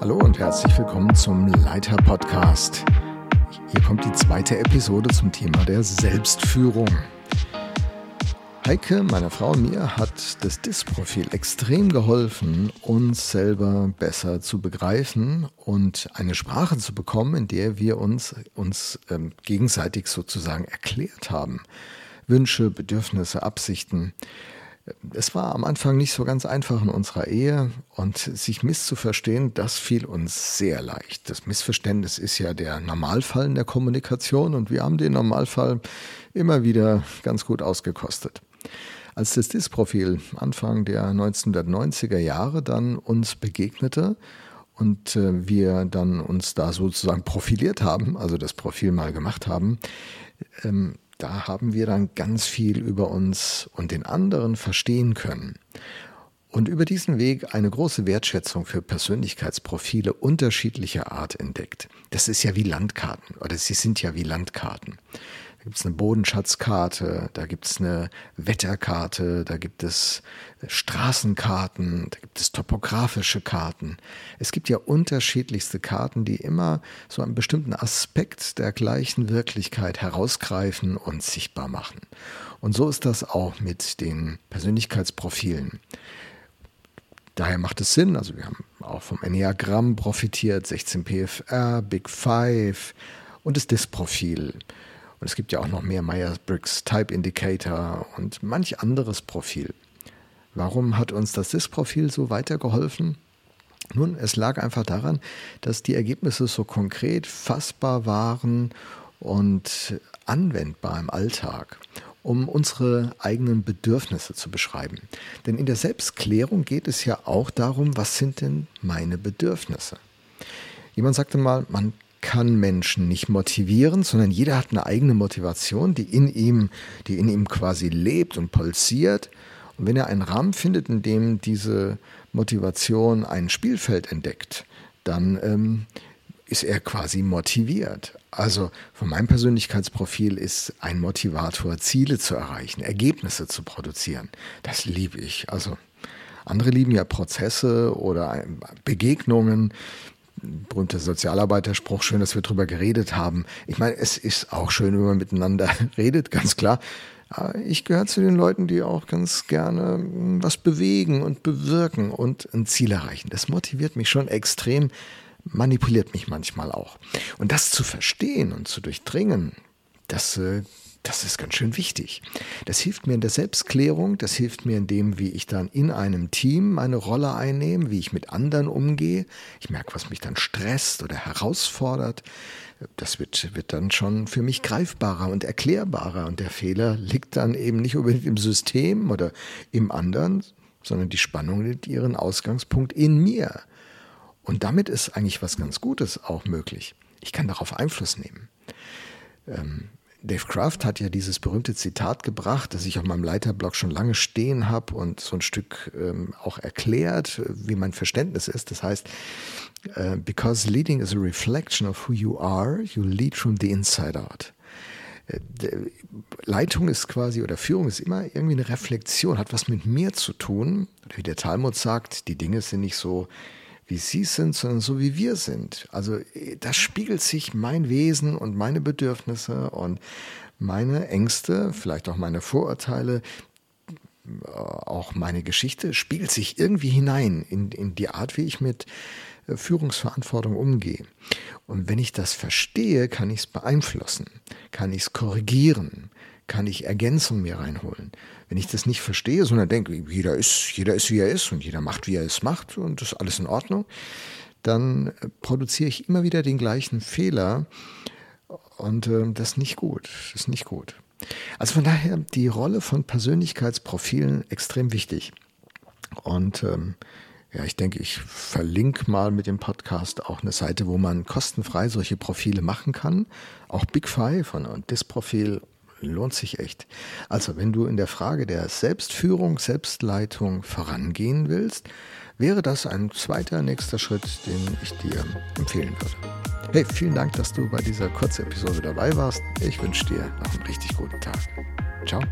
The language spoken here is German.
Hallo und herzlich willkommen zum Leiter Podcast. Hier kommt die zweite Episode zum Thema der Selbstführung. Heike, meine Frau und mir, hat das DIS-Profil extrem geholfen, uns selber besser zu begreifen und eine Sprache zu bekommen, in der wir uns, uns ähm, gegenseitig sozusagen erklärt haben. Wünsche, Bedürfnisse, Absichten. Es war am Anfang nicht so ganz einfach in unserer Ehe und sich misszuverstehen, das fiel uns sehr leicht. Das Missverständnis ist ja der Normalfall in der Kommunikation und wir haben den Normalfall immer wieder ganz gut ausgekostet. Als das DIS-Profil Anfang der 1990er Jahre dann uns begegnete und äh, wir dann uns da sozusagen profiliert haben, also das Profil mal gemacht haben, ähm, da haben wir dann ganz viel über uns und den anderen verstehen können. Und über diesen Weg eine große Wertschätzung für Persönlichkeitsprofile unterschiedlicher Art entdeckt. Das ist ja wie Landkarten oder sie sind ja wie Landkarten. Gibt es eine Bodenschatzkarte, da gibt es eine Wetterkarte, da gibt es Straßenkarten, da gibt es topografische Karten. Es gibt ja unterschiedlichste Karten, die immer so einen bestimmten Aspekt der gleichen Wirklichkeit herausgreifen und sichtbar machen. Und so ist das auch mit den Persönlichkeitsprofilen. Daher macht es Sinn, also wir haben auch vom Enneagramm profitiert, 16 PFR, Big Five und das DIS-Profil. Und es gibt ja auch noch mehr Myers-Briggs Type Indicator und manch anderes Profil. Warum hat uns das DIS-Profil so weitergeholfen? Nun, es lag einfach daran, dass die Ergebnisse so konkret fassbar waren und anwendbar im Alltag, um unsere eigenen Bedürfnisse zu beschreiben. Denn in der Selbstklärung geht es ja auch darum, was sind denn meine Bedürfnisse? Jemand sagte mal, man kann Menschen nicht motivieren, sondern jeder hat eine eigene Motivation, die in ihm, die in ihm quasi lebt und pulsiert. Und wenn er einen Rahmen findet, in dem diese Motivation ein Spielfeld entdeckt, dann ähm, ist er quasi motiviert. Also von meinem Persönlichkeitsprofil ist ein Motivator, Ziele zu erreichen, Ergebnisse zu produzieren. Das liebe ich. Also andere lieben ja Prozesse oder Begegnungen berühmter Sozialarbeiterspruch, schön, dass wir drüber geredet haben. Ich meine, es ist auch schön, wenn man miteinander redet, ganz klar. Ich gehöre zu den Leuten, die auch ganz gerne was bewegen und bewirken und ein Ziel erreichen. Das motiviert mich schon extrem, manipuliert mich manchmal auch. Und das zu verstehen und zu durchdringen, das äh, das ist ganz schön wichtig. Das hilft mir in der Selbstklärung, das hilft mir in dem, wie ich dann in einem Team meine Rolle einnehme, wie ich mit anderen umgehe. Ich merke, was mich dann stresst oder herausfordert. Das wird, wird dann schon für mich greifbarer und erklärbarer. Und der Fehler liegt dann eben nicht unbedingt im System oder im anderen, sondern die Spannung liegt ihren Ausgangspunkt in mir. Und damit ist eigentlich was ganz Gutes auch möglich. Ich kann darauf Einfluss nehmen. Dave Kraft hat ja dieses berühmte Zitat gebracht, das ich auf meinem Leiterblock schon lange stehen habe und so ein Stück ähm, auch erklärt, wie mein Verständnis ist. Das heißt, äh, because leading is a reflection of who you are, you lead from the inside out. Äh, Leitung ist quasi oder Führung ist immer irgendwie eine Reflexion, hat was mit mir zu tun. Wie der Talmud sagt, die Dinge sind nicht so wie sie sind, sondern so wie wir sind. Also da spiegelt sich mein Wesen und meine Bedürfnisse und meine Ängste, vielleicht auch meine Vorurteile, äh, auch meine Geschichte, spiegelt sich irgendwie hinein in, in die Art, wie ich mit äh, Führungsverantwortung umgehe. Und wenn ich das verstehe, kann ich es beeinflussen, kann ich es korrigieren, kann ich Ergänzungen mir reinholen. Wenn ich das nicht verstehe, sondern denke, jeder ist, jeder ist, wie er ist und jeder macht, wie er es macht und das ist alles in Ordnung, dann äh, produziere ich immer wieder den gleichen Fehler und äh, das ist nicht gut. Das ist nicht gut. Also von daher die Rolle von Persönlichkeitsprofilen extrem wichtig. Und ähm, ja, ich denke, ich verlinke mal mit dem Podcast auch eine Seite, wo man kostenfrei solche Profile machen kann. Auch Big Five und das Profil lohnt sich echt. Also, wenn du in der Frage der Selbstführung, Selbstleitung vorangehen willst, wäre das ein zweiter nächster Schritt, den ich dir empfehlen würde. Hey, vielen Dank, dass du bei dieser Kurzepisode dabei warst. Ich wünsche dir noch einen richtig guten Tag. Ciao.